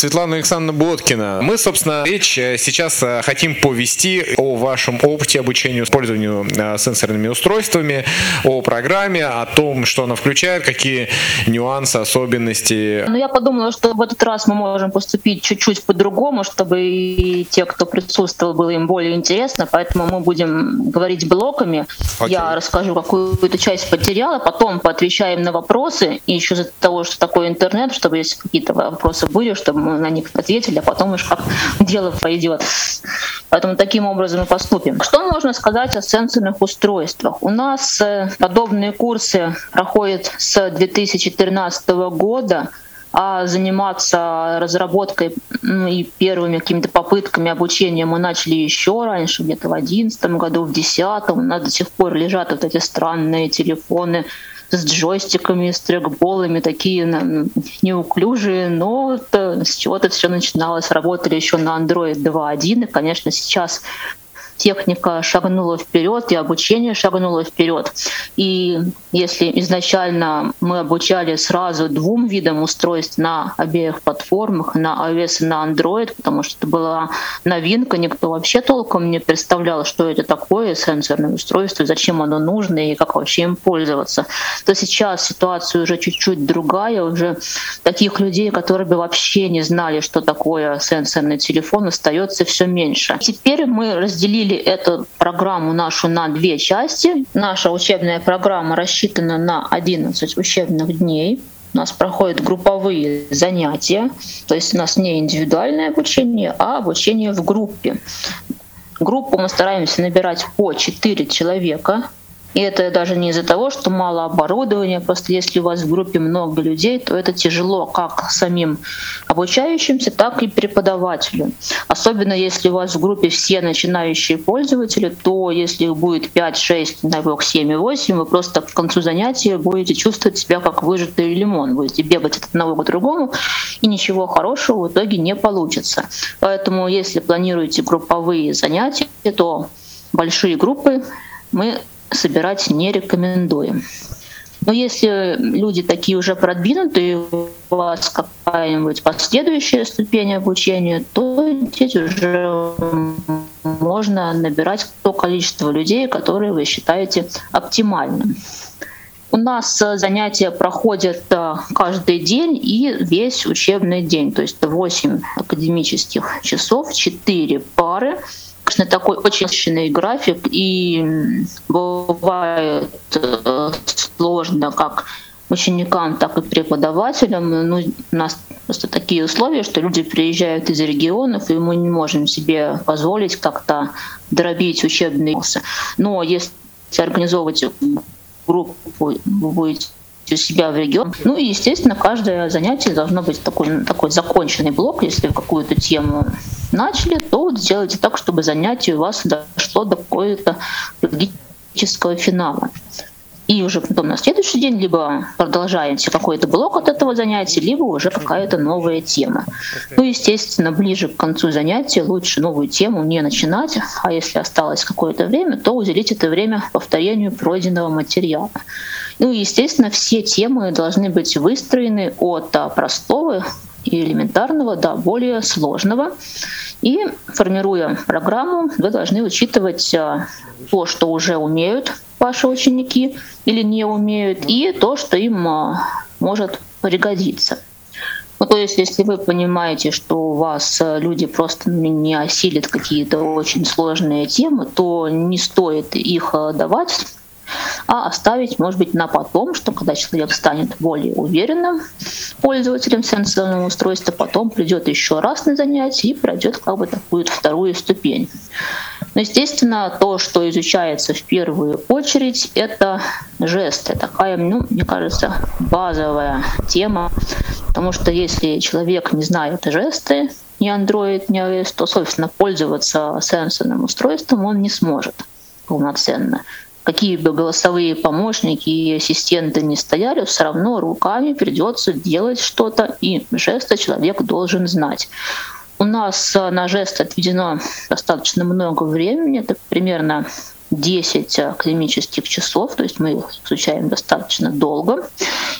Светлана Александровна Боткина. Мы, собственно, речь э, сейчас э, хотим повести о вашем опыте обучения использованию э, сенсорными устройствами, о программе, о том, что она включает, какие нюансы, особенности. Ну, я подумала, что в этот раз мы можем поступить чуть-чуть по-другому, чтобы и те, кто присутствовал, было им более интересно, поэтому мы будем говорить блоками. Окей. Я расскажу какую-то часть материала, потом поотвечаем на вопросы, и еще из-за того, что такое интернет, чтобы если какие-то вопросы были, чтобы мы на них ответили, а потом уж как дело пойдет. Поэтому таким образом мы поступим. Что можно сказать о сенсорных устройствах? У нас э, подобные курсы проходят с 2013 года а заниматься разработкой ну, и первыми какими-то попытками обучения мы начали еще раньше, где-то в 2011 году, в 2010. У нас до сих пор лежат вот эти странные телефоны с джойстиками, с трекболами, такие неуклюжие, но с чего-то все начиналось. Работали еще на Android 2.1, и, конечно, сейчас техника шагнула вперед, и обучение шагнуло вперед. И если изначально мы обучали сразу двум видам устройств на обеих платформах, на iOS и на Android, потому что это была новинка, никто вообще толком не представлял, что это такое сенсорное устройство, зачем оно нужно и как вообще им пользоваться, то сейчас ситуация уже чуть-чуть другая, уже таких людей, которые бы вообще не знали, что такое сенсорный телефон, остается все меньше. Теперь мы разделили разделили эту программу нашу на две части. Наша учебная программа рассчитана на 11 учебных дней. У нас проходят групповые занятия, то есть у нас не индивидуальное обучение, а обучение в группе. Группу мы стараемся набирать по 4 человека, и это даже не из-за того, что мало оборудования, просто если у вас в группе много людей, то это тяжело как самим обучающимся, так и преподавателю. Особенно если у вас в группе все начинающие пользователи, то если их будет 5, 6, дай бог 7 и 8, вы просто к концу занятия будете чувствовать себя как выжатый лимон, будете бегать от одного к другому, и ничего хорошего в итоге не получится. Поэтому если планируете групповые занятия, то большие группы мы собирать не рекомендуем. Но если люди такие уже продвинутые, у вас какая-нибудь последующая ступень обучения, то здесь уже можно набирать то количество людей, которые вы считаете оптимальным. У нас занятия проходят э, каждый день и весь учебный день, то есть 8 академических часов, 4 пары конечно, такой очень насыщенный график, и бывает э, сложно как ученикам, так и преподавателям. Ну, у нас просто такие условия, что люди приезжают из регионов, и мы не можем себе позволить как-то дробить учебные курсы. Но если организовывать группу, вы будете у себя в регион. Ну и, естественно, каждое занятие должно быть такой, такой законченный блок. Если в какую-то тему начали, то вот сделайте так, чтобы занятие у вас дошло до какого-то логического финала. И уже потом на следующий день либо продолжаете какой-то блок от этого занятия, либо уже какая-то новая тема. Ну, естественно, ближе к концу занятия лучше новую тему не начинать, а если осталось какое-то время, то уделить это время повторению пройденного материала. Ну и, естественно, все темы должны быть выстроены от простого и элементарного до более сложного. И формируя программу, вы должны учитывать а, то, что уже умеют ваши ученики или не умеют, и то, что им а, может пригодиться. Ну, то есть, если вы понимаете, что у вас а, люди просто не осилят какие-то очень сложные темы, то не стоит их давать а оставить, может быть, на потом, что когда человек станет более уверенным пользователем сенсорного устройства, потом придет еще раз на занятие и пройдет как бы такую вторую ступень. Но, естественно, то, что изучается в первую очередь, это жесты. Такая, ну, мне кажется, базовая тема. Потому что если человек не знает жесты, ни Android, ни iOS, то, собственно, пользоваться сенсорным устройством он не сможет полноценно какие бы голосовые помощники и ассистенты не стояли, все равно руками придется делать что-то, и жесты человек должен знать. У нас на жест отведено достаточно много времени, это примерно 10 академических часов, то есть мы их изучаем достаточно долго.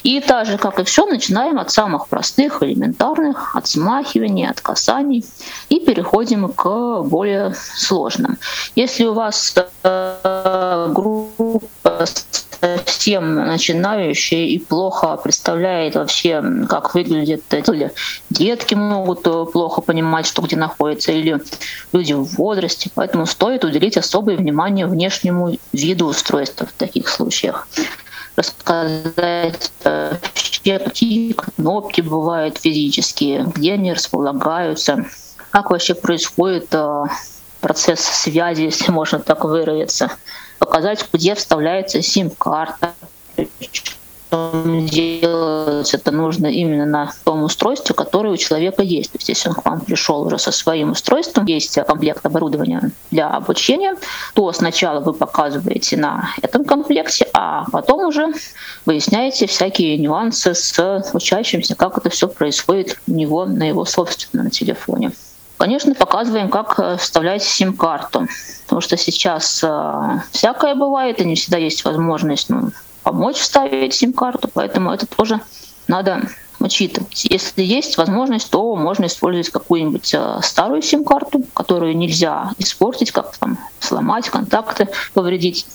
И так же, как и все, начинаем от самых простых, элементарных, от смахивания, от касаний, и переходим к более сложным. Если у вас э, группа совсем начинающий и плохо представляет вообще, как выглядит, или детки могут э, плохо понимать, что где находится, или люди в возрасте. Поэтому стоит уделить особое внимание внешнему виду устройства в таких случаях рассказать вообще, какие кнопки бывают физические, где они располагаются, как вообще происходит э, процесс связи, если можно так выразиться показать, где вставляется сим-карта. Делать это нужно именно на том устройстве, которое у человека есть. То есть, если он к вам пришел уже со своим устройством, есть комплект оборудования для обучения, то сначала вы показываете на этом комплекте, а потом уже выясняете всякие нюансы с учащимся, как это все происходит у него на его собственном телефоне. Конечно, показываем, как э, вставлять сим-карту, потому что сейчас э, всякое бывает, и не всегда есть возможность ну, помочь вставить сим-карту, поэтому это тоже надо учитывать. Если есть возможность, то можно использовать какую-нибудь э, старую сим-карту, которую нельзя испортить, как там сломать, контакты повредить.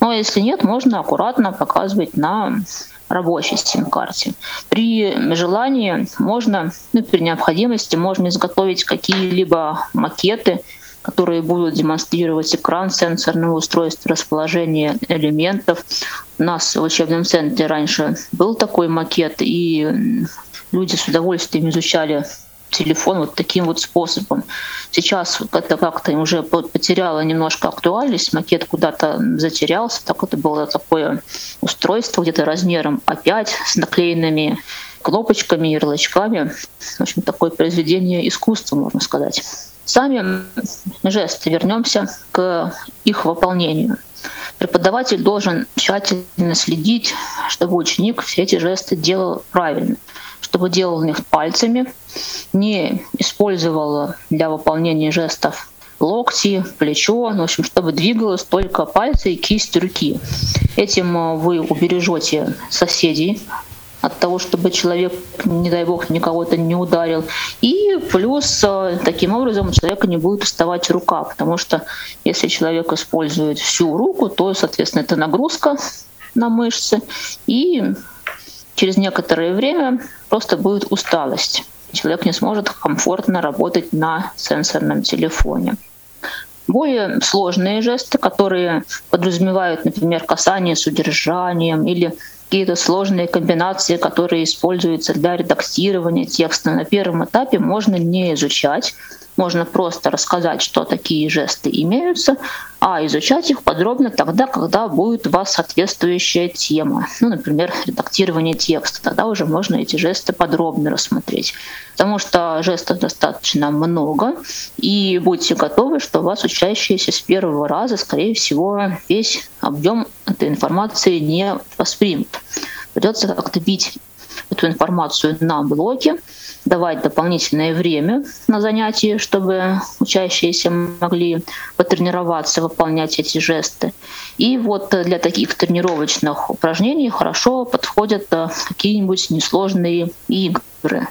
Но если нет, можно аккуратно показывать на рабочей сим-карте. При желании можно, ну, при необходимости можно изготовить какие-либо макеты, которые будут демонстрировать экран сенсорного устройства, расположение элементов. Нас в учебном центре раньше был такой макет, и люди с удовольствием изучали телефон вот таким вот способом. Сейчас это как-то уже потеряло немножко актуальность, макет куда-то затерялся, так это было такое устройство где-то размером А5 с наклеенными кнопочками, ярлычками. В общем, такое произведение искусства, можно сказать. Сами жесты, вернемся к их выполнению. Преподаватель должен тщательно следить, чтобы ученик все эти жесты делал правильно чтобы делал их пальцами, не использовал для выполнения жестов локти, плечо, в общем, чтобы двигалось только пальцы и кисть руки. Этим э, вы убережете соседей от того, чтобы человек, не дай бог, никого-то не ударил. И плюс э, таким образом у человека не будет уставать рука, потому что если человек использует всю руку, то, соответственно, это нагрузка на мышцы, и через некоторое время просто будет усталость. Человек не сможет комфортно работать на сенсорном телефоне. Более сложные жесты, которые подразумевают, например, касание с удержанием или какие-то сложные комбинации, которые используются для редактирования текста. На первом этапе, можно не изучать, можно просто рассказать, что такие жесты имеются, а изучать их подробно тогда, когда будет у вас соответствующая тема. Ну, например, редактирование текста. Тогда уже можно эти жесты подробно рассмотреть. Потому что жестов достаточно много, и будьте готовы, что у вас учащиеся с первого раза, скорее всего, весь объем этой информации не воспримут. Придется как-то бить эту информацию на блоке, давать дополнительное время на занятия, чтобы учащиеся могли потренироваться, выполнять эти жесты. И вот для таких тренировочных упражнений хорошо подходят э, какие-нибудь несложные игры.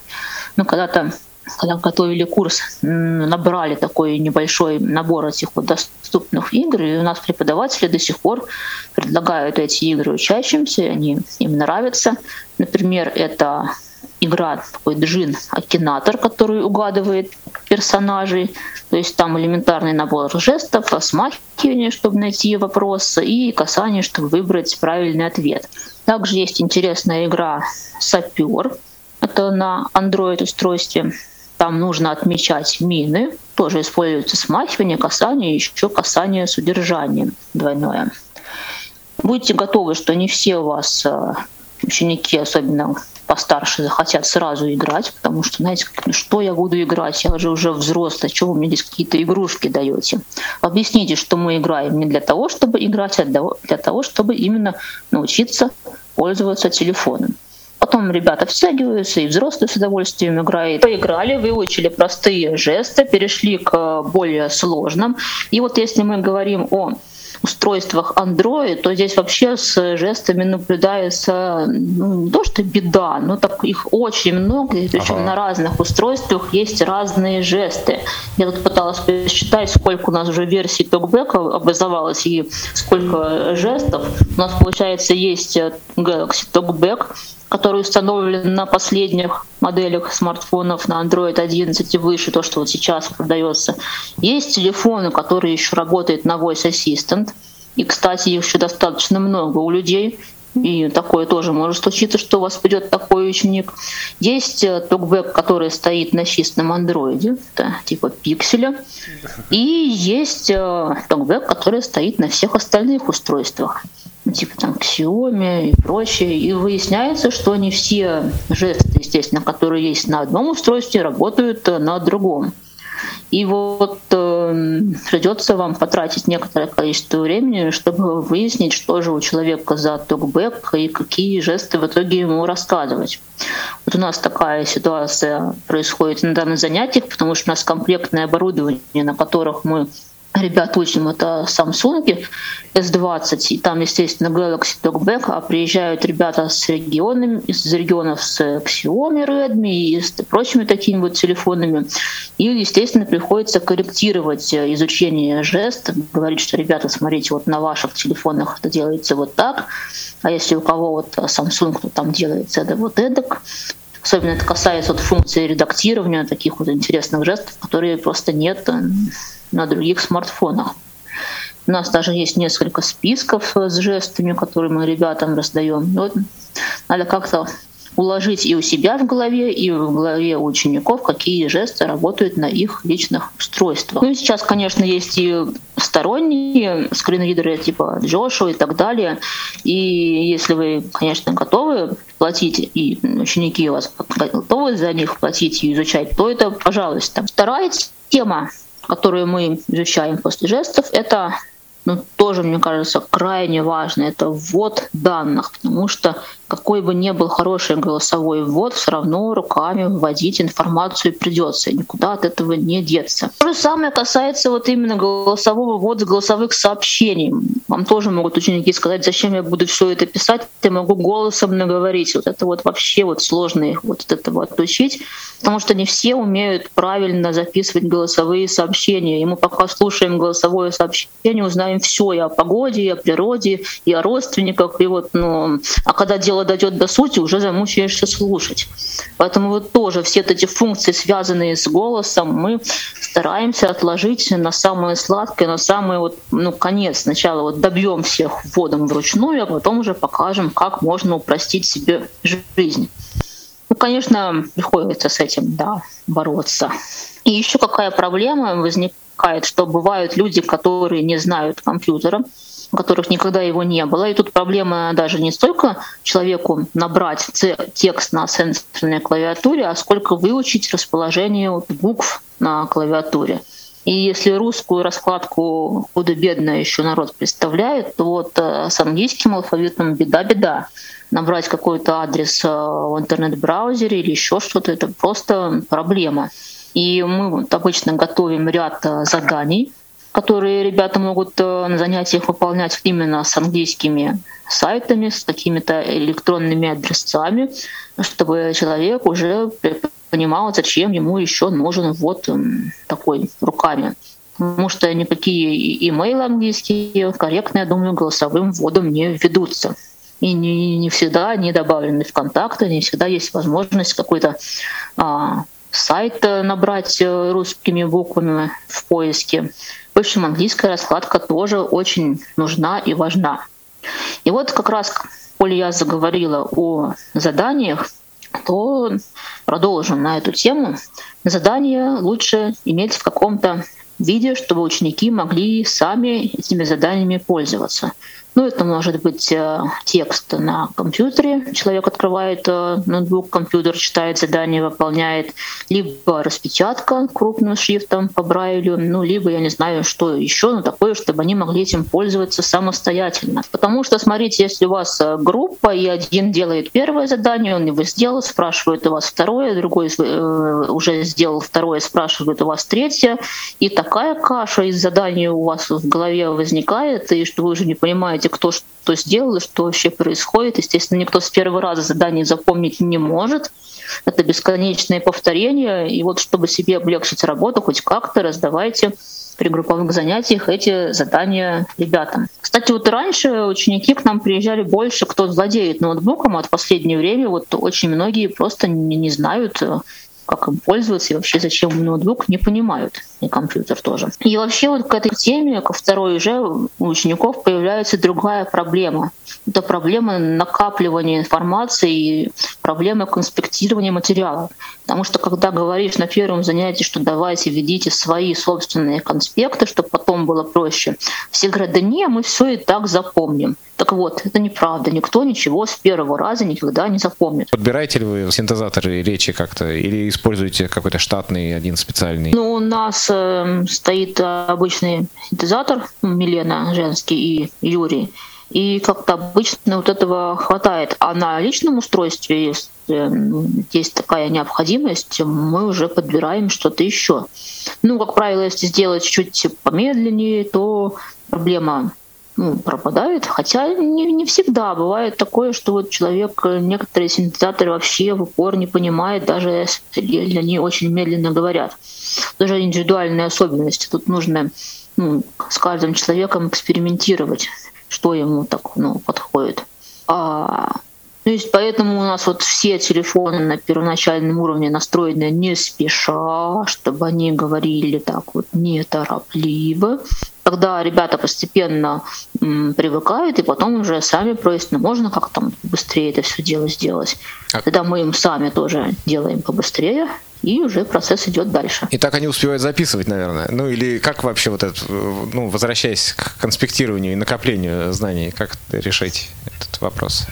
Ну, когда-то когда готовили курс, набрали такой небольшой набор этих вот доступных игр, и у нас преподаватели до сих пор предлагают эти игры учащимся, они им нравятся. Например, это игра такой джин акинатор, который угадывает персонажей. То есть там элементарный набор жестов, смахивание, чтобы найти вопрос, и касание, чтобы выбрать правильный ответ. Также есть интересная игра Сапер. Это на Android устройстве. Там нужно отмечать мины. Тоже используется смахивание, касание, еще касание с удержанием двойное. Будьте готовы, что не все у вас э, ученики, особенно постарше, захотят сразу играть, потому что, знаете, что я буду играть, я же уже взрослый, что вы мне здесь какие-то игрушки даете. Объясните, что мы играем не для того, чтобы играть, а для того, чтобы именно научиться пользоваться телефоном. Потом ребята втягиваются, и взрослые с удовольствием играют. Поиграли, выучили простые жесты, перешли к более сложным. И вот если мы говорим о устройствах Android, то здесь вообще с жестами наблюдается ну, не то что беда, но так их очень много, и причем ага. на разных устройствах есть разные жесты. Я тут пыталась посчитать, сколько у нас уже версий TalkBack образовалось и сколько жестов. У нас, получается, есть Galaxy TalkBack, который установлен на последних моделях смартфонов на Android 11 и выше, то, что вот сейчас продается. Есть телефоны, которые еще работают на Voice Assistant. И, кстати, их еще достаточно много у людей. И такое тоже может случиться, что у вас придет такой ученик. Есть токбэк, который стоит на чистом андроиде, это типа пикселя. И есть токбэк, который стоит на всех остальных устройствах типа там Xiaomi и прочее. И выясняется, что не все жесты, естественно, которые есть на одном устройстве, работают э, на другом. И вот э, придется вам потратить некоторое количество времени, чтобы выяснить, что же у человека за токбэк и какие жесты в итоге ему рассказывать. Вот у нас такая ситуация происходит на данных занятиях, потому что у нас комплектное оборудование, на которых мы ребят учим, это Samsung S20, и там, естественно, Galaxy Talkback, а приезжают ребята с регионами, из регионов с Xiaomi, Redmi и с прочими такими вот телефонами. И, естественно, приходится корректировать изучение жест, говорить, что, ребята, смотрите, вот на ваших телефонах это делается вот так, а если у кого вот Samsung, то там делается это вот эдак. Особенно это касается вот функции редактирования таких вот интересных жестов, которые просто нет на других смартфонах. У нас даже есть несколько списков с жестами, которые мы ребятам раздаем. Вот надо как-то уложить и у себя в голове, и в голове учеников, какие жесты работают на их личных устройствах. Ну и сейчас, конечно, есть и сторонние скринридеры типа Джошуа и так далее. И если вы, конечно, готовы платить, и ученики у вас готовы за них платить и изучать, то это, пожалуйста. Вторая тема которую мы изучаем после жестов, это ну, тоже, мне кажется, крайне важно. Это ввод данных, потому что какой бы ни был хороший голосовой ввод, все равно руками вводить информацию придется, никуда от этого не деться. То же самое касается вот именно голосового ввода голосовых сообщений. Вам тоже могут ученики сказать, зачем я буду все это писать, я могу голосом наговорить. Вот это вот вообще вот сложно их вот от этого отучить, потому что не все умеют правильно записывать голосовые сообщения. И мы пока слушаем голосовое сообщение, узнаем все и о погоде, и о природе, и о родственниках, и вот, ну, а когда дело дело дойдет до сути, уже замучаешься слушать. Поэтому вот тоже все эти функции, связанные с голосом, мы стараемся отложить на самое сладкое, на самый вот, ну, конец. Сначала вот добьем всех вводом вручную, а потом уже покажем, как можно упростить себе жизнь. Ну, конечно, приходится с этим, да, бороться. И еще какая проблема возникает, что бывают люди, которые не знают компьютера, у которых никогда его не было. И тут проблема даже не столько человеку набрать текст на сенсорной клавиатуре, а сколько выучить расположение букв на клавиатуре. И если русскую раскладку худо-бедно еще народ представляет, то вот э, с английским алфавитом беда-беда. Набрать какой-то адрес э, в интернет-браузере или еще что-то, это просто проблема. И мы вот обычно готовим ряд э, заданий, которые ребята могут э, на занятиях выполнять именно с английскими сайтами, с какими-то электронными адресами, чтобы человек уже понимал, зачем ему еще нужен вот такой руками. Потому что никакие имейлы английские корректно, я думаю, голосовым вводом не ведутся. И не, не всегда они добавлены в контакты, не всегда есть возможность какой-то а, сайт э, набрать э, русскими буквами в поиске. В общем, английская раскладка тоже очень нужна и важна. И вот как раз, коли я заговорила о заданиях, то продолжим на эту тему. Задания лучше иметь в каком-то виде, чтобы ученики могли сами этими заданиями пользоваться. Ну, это может быть э, текст на компьютере. Человек открывает э, ноутбук, компьютер читает задание, выполняет. Либо распечатка крупным шрифтом по Брайлю, ну, либо, я не знаю, что еще, но такое, чтобы они могли этим пользоваться самостоятельно. Потому что, смотрите, если у вас э, группа, и один делает первое задание, он его сделал, спрашивает у вас второе, другой уже сделал второе, спрашивает у вас третье, и такая каша из заданий у вас в голове возникает, и что вы уже не понимаете, кто что сделал и что вообще происходит. Естественно, никто с первого раза задание запомнить не может. Это бесконечные повторения. И вот чтобы себе облегчить работу хоть как-то, раздавайте при групповых занятиях эти задания ребятам. Кстати, вот раньше ученики к нам приезжали больше, кто владеет ноутбуком, а в последнее время вот очень многие просто не, не знают, как им пользоваться и вообще зачем ноутбук, не понимают, и компьютер тоже. И вообще вот к этой теме, ко второй уже у учеников появляется другая проблема. Это проблема накапливания информации и проблема конспектирования материала. Потому что когда говоришь на первом занятии, что давайте введите свои собственные конспекты, чтобы потом было проще, все говорят, да не, мы все и так запомним. Так вот, это неправда. Никто ничего с первого раза никогда не запомнит. Подбираете ли вы синтезаторы речи как-то или используете какой-то штатный один специальный? Ну, у нас э, стоит обычный синтезатор, Милена женский и Юрий. И как-то обычно вот этого хватает. А на личном устройстве, если есть такая необходимость, мы уже подбираем что-то еще. Ну, как правило, если сделать чуть-чуть помедленнее, то проблема ну, пропадает. Хотя не, не всегда бывает такое, что вот человек э, некоторые синтезаторы вообще в упор не понимает, даже если они очень медленно говорят. Даже индивидуальные особенности. Тут нужно ну, с каждым человеком экспериментировать, что ему так ну, подходит. А, то есть поэтому у нас вот все телефоны на первоначальном уровне настроены не спеша, чтобы они говорили так вот неторопливо, когда ребята постепенно м, привыкают и потом уже сами просят, ну можно как там быстрее это все дело сделать. А... Тогда мы им сами тоже делаем побыстрее, и уже процесс идет дальше. И так они успевают записывать, наверное. Ну или как вообще вот это, ну, возвращаясь к конспектированию и накоплению знаний, как решить этот вопрос?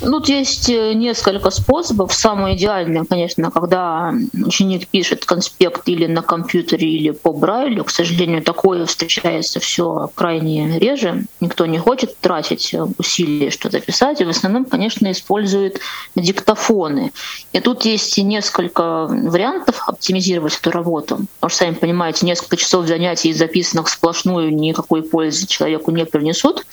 Тут есть э, несколько способов. Самое идеальное, конечно, когда ученик пишет конспект или на компьютере, или по Брайлю. К сожалению, такое встречается все крайне реже. Никто не хочет тратить усилия что-то писать. И в основном, конечно, используют диктофоны. И тут есть несколько вариантов оптимизировать эту работу. Потому что, сами понимаете, несколько часов занятий, записанных сплошную, никакой пользы человеку не принесут.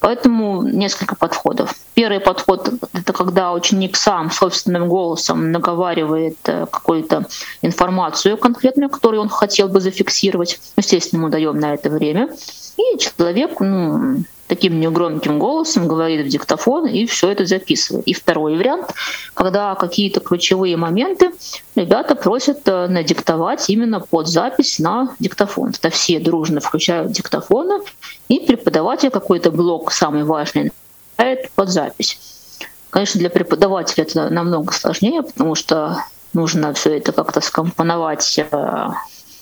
Поэтому несколько подходов. Первый подход — это когда ученик сам собственным голосом наговаривает э, какую-то информацию конкретную, которую он хотел бы зафиксировать. Естественно, мы даем на это время. И человек ну, таким негромким голосом говорит в диктофон и все это записывает. И второй вариант, когда какие-то ключевые моменты ребята просят э, надиктовать именно под запись на диктофон. Это все дружно включают диктофоны и преподаватель какой-то блок самый важный под запись. Конечно, для преподавателя это намного сложнее, потому что нужно все это как-то скомпоновать э,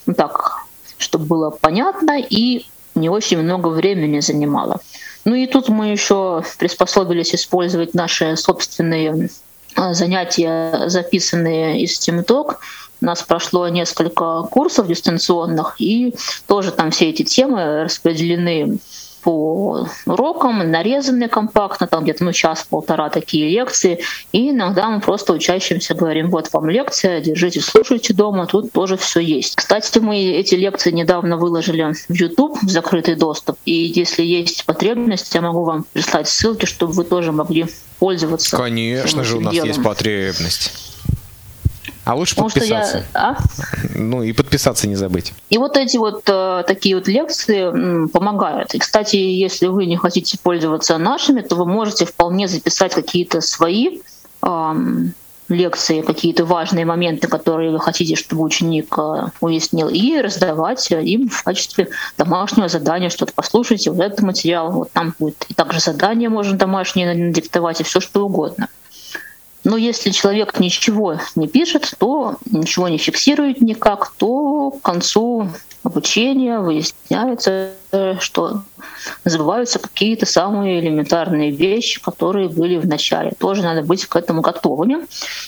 ну, так, чтобы было понятно и не очень много времени занимало. Ну и тут мы еще приспособились использовать наши собственные э, занятия, записанные из TeamTalk. У нас прошло несколько курсов дистанционных, и тоже там все эти темы распределены по урокам, нарезанные компактно, там где-то ну, час-полтора такие лекции. И иногда мы просто учащимся говорим, вот вам лекция, держите, слушайте дома, тут тоже все есть. Кстати, мы эти лекции недавно выложили в YouTube в закрытый доступ. И если есть потребность, я могу вам прислать ссылки, чтобы вы тоже могли пользоваться. Конечно же, у нас делом. есть потребность. А лучше Потому подписаться. Я... А? Ну и подписаться не забыть. И вот эти вот э, такие вот лекции м, помогают. И, кстати, если вы не хотите пользоваться нашими, то вы можете вполне записать какие-то свои э, лекции, какие-то важные моменты, которые вы хотите, чтобы ученик э, уяснил, и раздавать им в качестве домашнего задания что-то. Послушайте вот этот материал, вот там будет и также задание можно домашнее диктовать, и все что угодно. Но если человек ничего не пишет, то ничего не фиксирует никак, то к концу обучения выясняется, что забываются какие-то самые элементарные вещи, которые были в начале. Тоже надо быть к этому готовыми.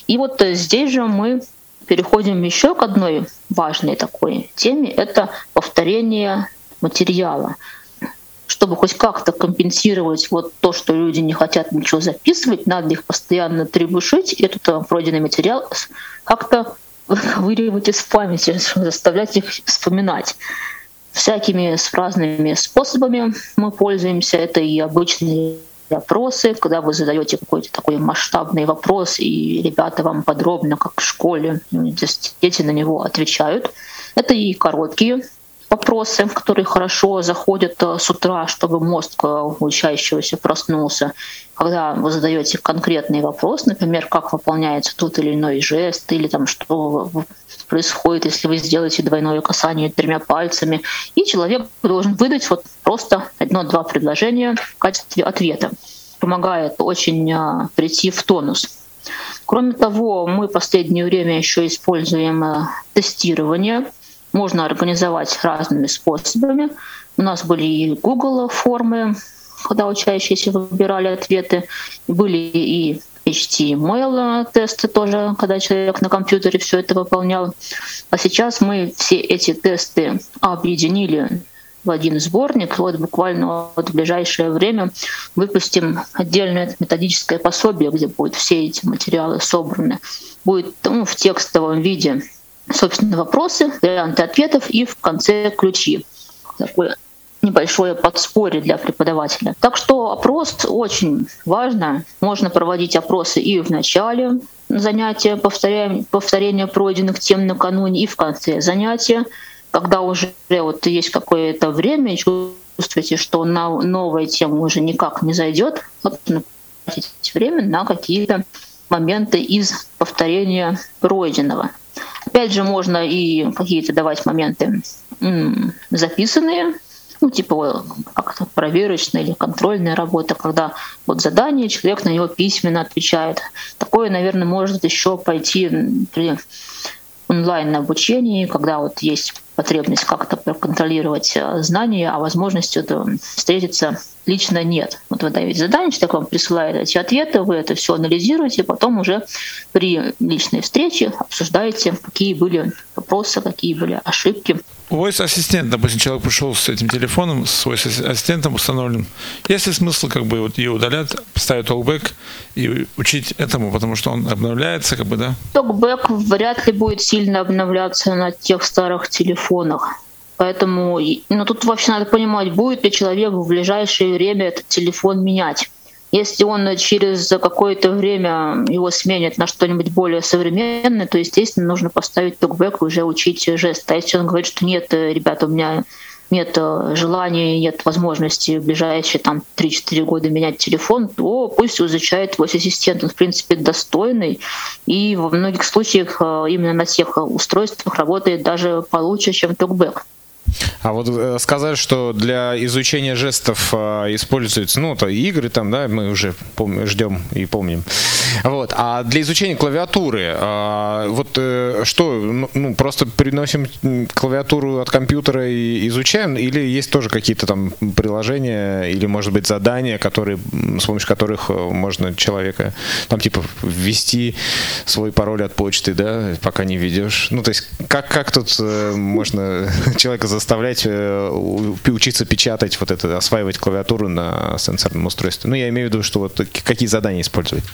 И вот здесь же мы переходим еще к одной важной такой теме. Это повторение материала чтобы хоть как-то компенсировать вот то, что люди не хотят ничего записывать, надо их постоянно требушить, этот пройденный материал как-то выковыривать из памяти, заставлять их вспоминать. Всякими разными способами мы пользуемся. Это и обычные опросы, когда вы задаете какой-то такой масштабный вопрос, и ребята вам подробно, как в школе, дети на него отвечают. Это и короткие вопросы, которые хорошо заходят э, с утра, чтобы мозг э, учащегося проснулся. Когда вы задаете конкретный вопрос, например, как выполняется тот или иной жест, или там что происходит, если вы сделаете двойное касание тремя пальцами, и человек должен выдать вот просто одно-два предложения в качестве ответа. Помогает очень э, прийти в тонус. Кроме того, мы в последнее время еще используем тестирование можно организовать разными способами. У нас были и Google формы, когда учащиеся выбирали ответы, были и HTML тесты тоже, когда человек на компьютере все это выполнял. А сейчас мы все эти тесты объединили в один сборник. Вот буквально вот в ближайшее время выпустим отдельное методическое пособие, где будут все эти материалы собраны. Будет ну, в текстовом виде собственно, вопросы, варианты ответов и в конце ключи. Такое небольшое подспорье для преподавателя. Так что опрос очень важно. Можно проводить опросы и в начале занятия, повторяем, повторение пройденных тем накануне, и в конце занятия, когда уже вот есть какое-то время, чувствуете, что на новая тема уже никак не зайдет, тратить время на какие-то моменты из повторения пройденного. Опять же, можно и какие-то давать моменты записанные, ну, типа как-то проверочная или контрольная работа, когда вот задание, человек на него письменно отвечает. Такое, наверное, может еще пойти при онлайн обучении, когда вот есть потребность как-то проконтролировать э, знания, а возможности это встретиться лично нет. Вот вы даете задание, человек вам присылает эти ответы, вы это все анализируете, потом уже при личной встрече обсуждаете, какие были вопросы, какие были ошибки. Voice ассистент, допустим, человек пришел с этим телефоном, с voice ассистентом установлен. Есть ли смысл как бы вот ее удалять, поставить толбэк и учить этому, потому что он обновляется, как бы, да? Толбэк вряд ли будет сильно обновляться на тех старых телефонах. Поэтому ну, тут вообще надо понимать, будет ли человек в ближайшее время этот телефон менять. Если он через какое-то время его сменит на что-нибудь более современное, то, естественно, нужно поставить токбэк и уже учить жест. А если он говорит, что нет, ребята, у меня нет желания, нет возможности в ближайшие там 3-4 года менять телефон, то пусть изучает твой ассистент. Он, в принципе, достойный. И во многих случаях э, именно на тех устройствах работает даже получше, чем токбэк. А вот э, сказали, что для изучения жестов э, используются, ну, то игры там, да, мы уже пом- ждем и помним. Вот. А для изучения клавиатуры, э, вот э, что, ну, ну, просто переносим клавиатуру от компьютера и изучаем, или есть тоже какие-то там приложения, или, может быть, задания, которые, с помощью которых э, можно человека, там, типа, ввести свой пароль от почты, да, пока не ведешь. Ну, то есть, как, как тут можно человека заставлять э, учиться печатать, вот это, осваивать клавиатуру на сенсорном устройстве. Ну, я имею в виду, что вот какие задания использовать.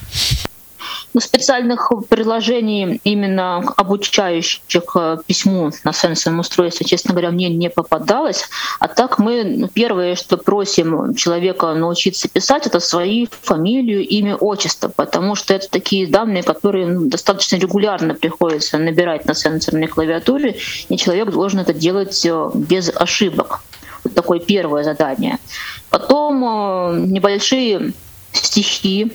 Ну, специальных приложений, именно обучающих э, письму на сенсорном устройстве, честно говоря, мне не попадалось. А так мы ну, первое, что просим человека научиться писать, это свои фамилию, имя, отчество, потому что это такие данные, которые ну, достаточно регулярно приходится набирать на сенсорной клавиатуре, и человек должен это делать э, без ошибок. Вот такое первое задание. Потом э, небольшие стихи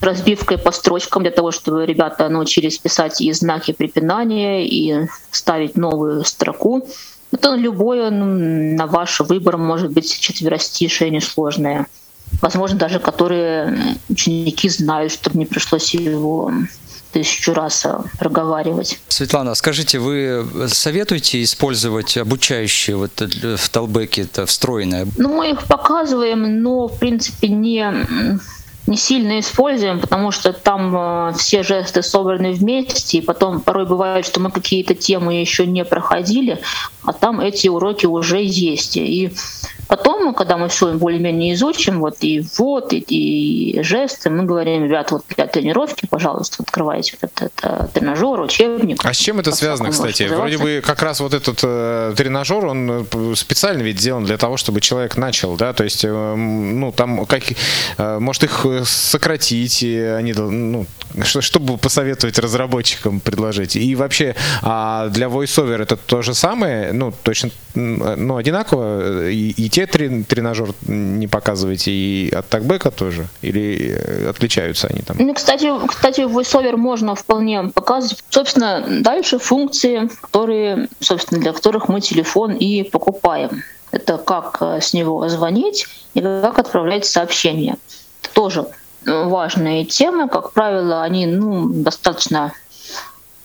разбивкой по строчкам для того, чтобы ребята научились писать и знаки препинания, и ставить новую строку. Это любое ну, на ваш выбор может быть четверостишее несложное. Возможно, даже которые ученики знают, чтобы не пришлось его тысячу раз э, проговаривать. Светлана, скажите, вы советуете использовать обучающие вот в Талбеке это встроенное? Ну, мы их показываем, но в принципе не не сильно используем, потому что там э, все жесты собраны вместе, и потом порой бывает, что мы какие-то темы еще не проходили, а там эти уроки уже есть. И Потом, когда мы все более-менее изучим, вот и вот, и, и жесты, мы говорим, ребят, вот для тренировки, пожалуйста, открывайте вот этот, этот тренажер, учебник. А с чем это связано, кстати? Вроде бы как раз вот этот э, тренажер, он э, специально ведь сделан для того, чтобы человек начал, да, то есть, э, ну, там, как, э, может их сократить, они, ну, что, чтобы посоветовать разработчикам предложить? И вообще, а для VoiceOver это то же самое, ну, точно, ну, одинаково, и, и те тренажер не показываете, и от такбека тоже? Или э, отличаются они там? Ну, кстати, кстати, VoiceOver можно вполне показывать. Собственно, дальше функции, которые, собственно, для которых мы телефон и покупаем. Это как э, с него звонить и как отправлять сообщения. Тоже важные темы. Как правило, они ну, достаточно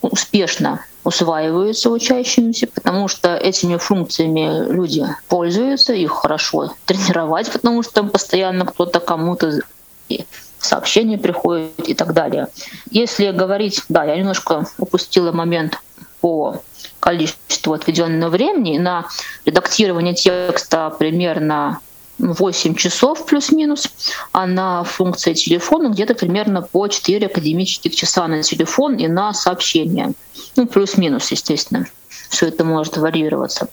успешно усваиваются учащимися, потому что этими функциями люди пользуются, их хорошо тренировать, потому что постоянно кто-то кому-то сообщения приходят и так далее. Если говорить, да, я немножко упустила момент по количеству отведенного времени на редактирование текста примерно 8 часов плюс-минус, а на функции телефона где-то примерно по 4 академических часа на телефон и на сообщения. Ну, плюс-минус, естественно. Все это может варьироваться.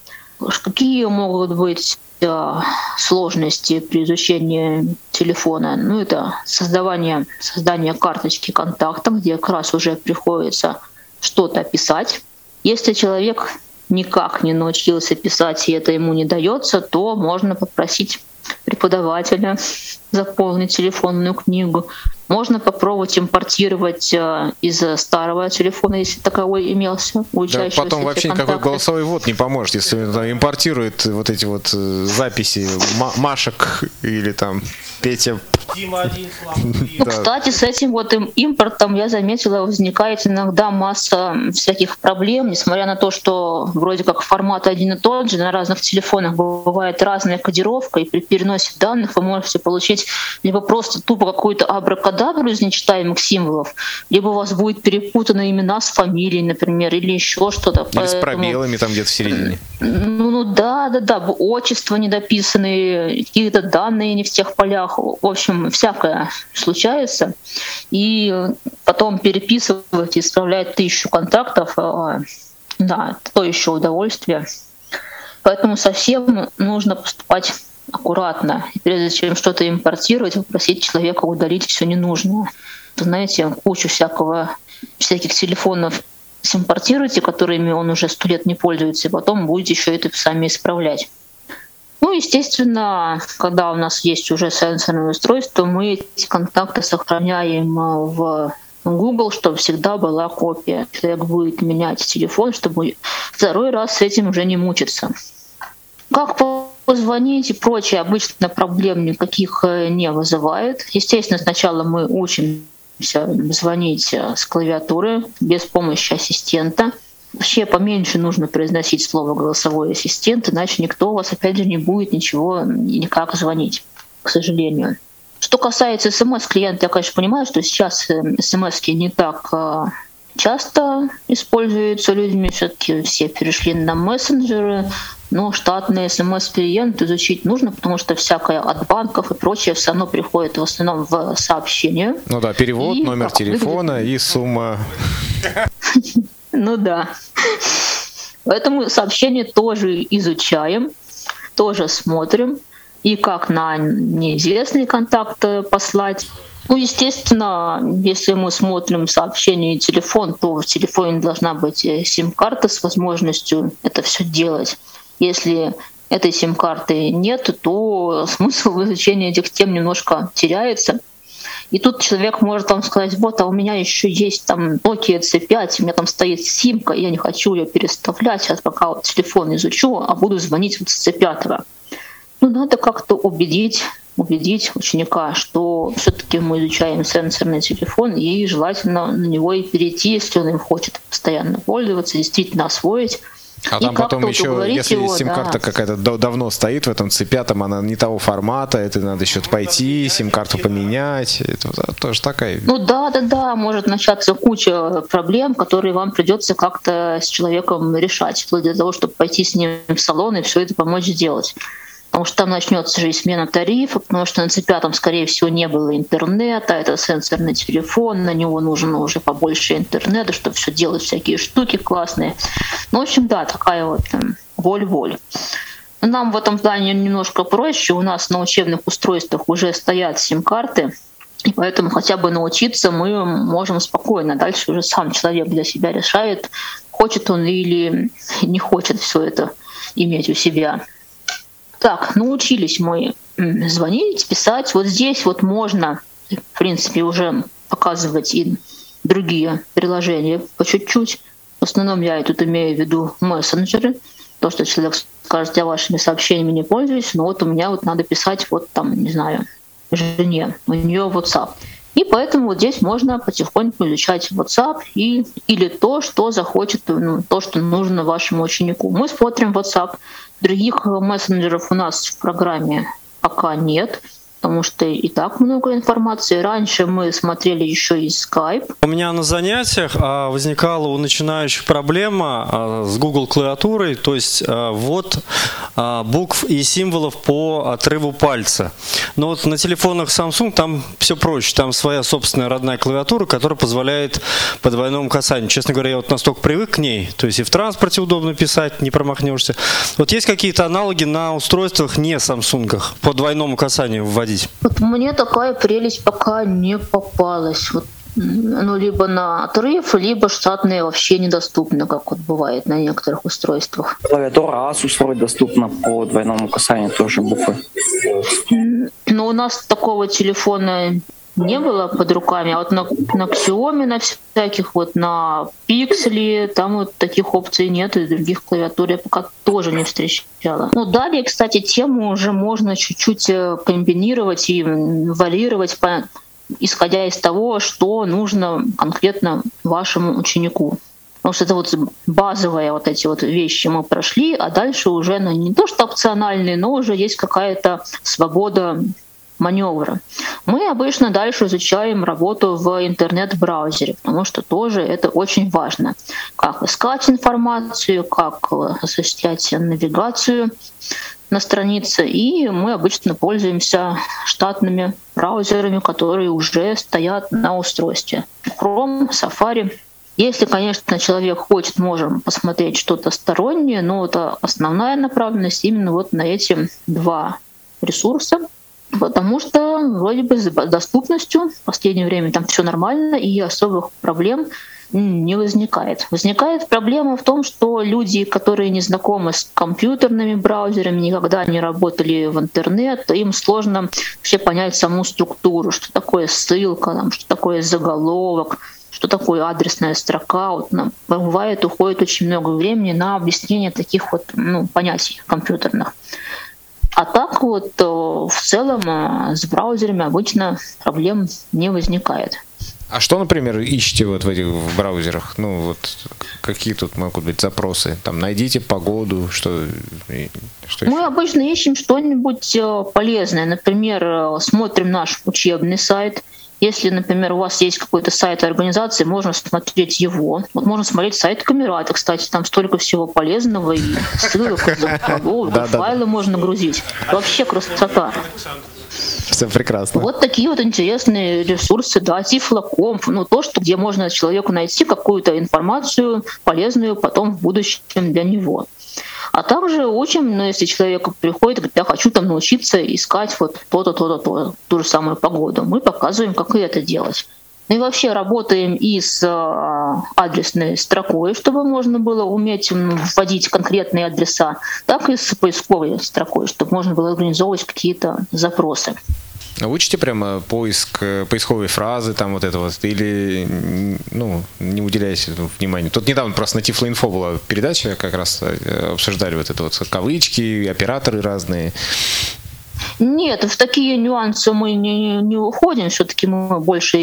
Какие могут быть э, сложности при изучении телефона? Ну, это создавание, создание карточки контакта, где как раз уже приходится что-то писать. Если человек никак не научился писать, и это ему не дается, то можно попросить преподавателя заполнить телефонную книгу. Можно попробовать импортировать э, из старого телефона, если таковой имелся у Да, потом вообще никакой голосовой ввод не поможет, если он импортирует вот эти вот э, записи Машек или там Петя ну, кстати, с этим вот импортом я заметила, возникает иногда масса всяких проблем, несмотря на то, что вроде как формат один и тот же, на разных телефонах бывает разная кодировка, и при переносе данных вы можете получить либо просто тупо какую-то абракадабру из нечитаемых символов, либо у вас будет перепутаны имена с фамилией, например, или еще что-то. Или с пробелами там где-то в середине. Ну, ну да, да, да, отчества недописанные, какие-то данные не в тех полях. В общем, всякое случается. И потом переписывать исправлять тысячу контактов, а, да, то еще удовольствие. Поэтому совсем нужно поступать аккуратно. И прежде чем что-то импортировать, попросить человека удалить все ненужное. Знаете, кучу всякого, всяких телефонов симпортируйте, которыми он уже сто лет не пользуется, и потом будете еще это сами исправлять. Ну, естественно, когда у нас есть уже сенсорное устройство, мы эти контакты сохраняем э, в Google, чтобы всегда была копия. Человек будет менять телефон, чтобы второй раз с этим уже не мучиться. Как позвонить и прочее обычно проблем никаких э, не вызывает. Естественно, сначала мы учимся звонить э, с клавиатуры без помощи ассистента. Вообще поменьше нужно произносить слово голосовой ассистент, иначе никто у вас, опять же, не будет ничего никак звонить, к сожалению. Что касается смс-клиента, я, конечно, понимаю, что сейчас э, смс не так э, часто используются людьми, все-таки все перешли на мессенджеры, но штатные смс-клиент изучить нужно, потому что всякое от банков и прочее все равно приходит в основном в сообщение. Ну да, перевод, и номер телефона выглядит... и сумма. Ну да. Поэтому сообщение тоже изучаем, тоже смотрим. И как на неизвестный контакт послать. Ну, естественно, если мы смотрим сообщение и телефон, то в телефоне должна быть э, сим-карта с возможностью это все делать. Если этой сим-карты нет, то смысл в изучении этих тем немножко теряется. И тут человек может вам сказать, вот, а у меня еще есть там Nokia C5, у меня там стоит симка, я не хочу ее переставлять, сейчас пока вот телефон изучу, а буду звонить вот с C5. Ну, надо как-то убедить убедить ученика, что все-таки мы изучаем сенсорный телефон, и желательно на него и перейти, если он им хочет постоянно пользоваться, действительно освоить. А там потом еще, если его, сим-карта да. какая-то давно стоит в этом цепе, там она не того формата, это надо еще пойти, сим-карту поменять, это тоже такая. Ну да, да, да, может начаться куча проблем, которые вам придется как-то с человеком решать, вплоть до того, чтобы пойти с ним в салон и все это помочь сделать потому что там начнется же и смена тарифа, потому что на цепя там, скорее всего, не было интернета, это сенсорный телефон, на него нужно уже побольше интернета, чтобы все делать, всякие штуки классные. Ну, в общем, да, такая вот эм, воль-воль. Нам в этом плане немножко проще. У нас на учебных устройствах уже стоят сим-карты, и поэтому хотя бы научиться мы можем спокойно. Дальше уже сам человек для себя решает, хочет он или не хочет все это иметь у себя. Так, научились мы звонить, писать. Вот здесь вот можно, в принципе, уже показывать и другие приложения по чуть-чуть. В основном я тут имею в виду мессенджеры. То, что человек скажет, я вашими сообщениями не пользуюсь, но вот у меня вот надо писать вот там, не знаю, жене, у нее WhatsApp. И поэтому вот здесь можно потихоньку изучать WhatsApp и, или то, что захочет, ну, то, что нужно вашему ученику. Мы смотрим WhatsApp, Других мессенджеров у нас в программе пока нет потому что и так много информации. Раньше мы смотрели еще и Skype. У меня на занятиях а, возникала у начинающих проблема а, с Google клавиатурой, то есть а, вот букв и символов по отрыву пальца. Но вот на телефонах Samsung там все проще, там своя собственная родная клавиатура, которая позволяет по двойному касанию. Честно говоря, я вот настолько привык к ней, то есть и в транспорте удобно писать, не промахнешься. Вот есть какие-то аналоги на устройствах не Samsung по двойному касанию вводить? Вот мне такая прелесть пока не попалась. Вот ну, либо на отрыв, либо штатные вообще недоступны, как вот бывает на некоторых устройствах. Клавиатура Asus вроде доступна по двойному касанию тоже буквы. Но у нас такого телефона не было под руками, а вот на, на Xiaomi, на всяких, вот на Pixel, там вот таких опций нет, и других клавиатур я пока тоже не встречала. Ну, далее, кстати, тему уже можно чуть-чуть э, комбинировать и варьировать, по, исходя из того, что нужно конкретно вашему ученику. Потому что это вот базовые вот эти вот вещи мы прошли, а дальше уже ну, не то что опциональные, но уже есть какая-то свобода маневра. Мы обычно дальше изучаем работу в интернет-браузере, потому что тоже это очень важно. Как искать информацию, как осуществлять навигацию на странице. И мы обычно пользуемся штатными браузерами, которые уже стоят на устройстве. Chrome, Safari. Если, конечно, человек хочет, можем посмотреть что-то стороннее, но это основная направленность именно вот на эти два ресурса. Потому что вроде бы с доступностью в последнее время там все нормально и особых проблем не возникает. Возникает проблема в том, что люди, которые не знакомы с компьютерными браузерами, никогда не работали в интернет, им сложно вообще понять саму структуру, что такое ссылка, там, что такое заголовок, что такое адресная строка. Вот, нам, бывает, уходит очень много времени на объяснение таких вот ну, понятий компьютерных. А так вот э, в целом э, с браузерами обычно проблем не возникает. А что, например, ищете вот в этих в браузерах? Ну, вот какие тут могут быть запросы? Там найдите погоду, что, что Мы еще? обычно ищем что-нибудь э, полезное. Например, смотрим наш учебный сайт, если, например, у вас есть какой-то сайт организации, можно смотреть его. Вот можно смотреть сайт Камерата, кстати, там столько всего полезного и ссылок, файлы можно грузить. Вообще красота. Все прекрасно. Вот такие вот интересные ресурсы, да, Тифлокомф, ну то, что где можно человеку найти какую-то информацию полезную потом в будущем для него. А также учим, ну, если человек приходит и говорит, я хочу там научиться искать вот то-то, то-то, то, ту же самую погоду, мы показываем, как это делать. Ну и вообще работаем и с а, адресной строкой, чтобы можно было уметь вводить конкретные адреса, так и с поисковой строкой, чтобы можно было организовывать какие-то запросы. Учите прямо поиск, э, поисковые фразы, там вот это вот, или ну, не уделяете внимания? Тут недавно просто на Тифло-инфо была передача, как раз э, обсуждали вот это вот кавычки, операторы разные. Нет, в такие нюансы мы не, не уходим. Все-таки мы больше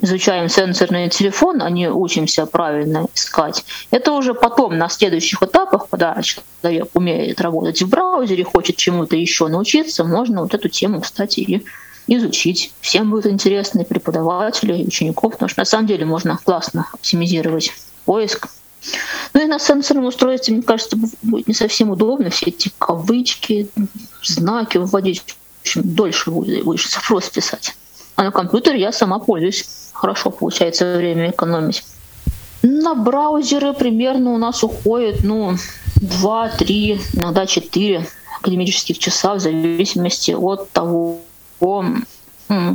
изучаем сенсорный телефон, а не учимся правильно искать. Это уже потом, на следующих этапах, когда человек умеет работать в браузере, хочет чему-то еще научиться, можно вот эту тему, кстати, и изучить. Всем будет интересно, и преподавателей, и учеников, потому что на самом деле можно классно оптимизировать поиск. Ну и на сенсорном устройстве, мне кажется, будет не совсем удобно все эти кавычки, знаки вводить. В общем, дольше будешь запрос писать. А на компьютере я сама пользуюсь. Хорошо получается время экономить. На браузеры примерно у нас уходит, ну, 2-3, иногда 4 академических часа в зависимости от того,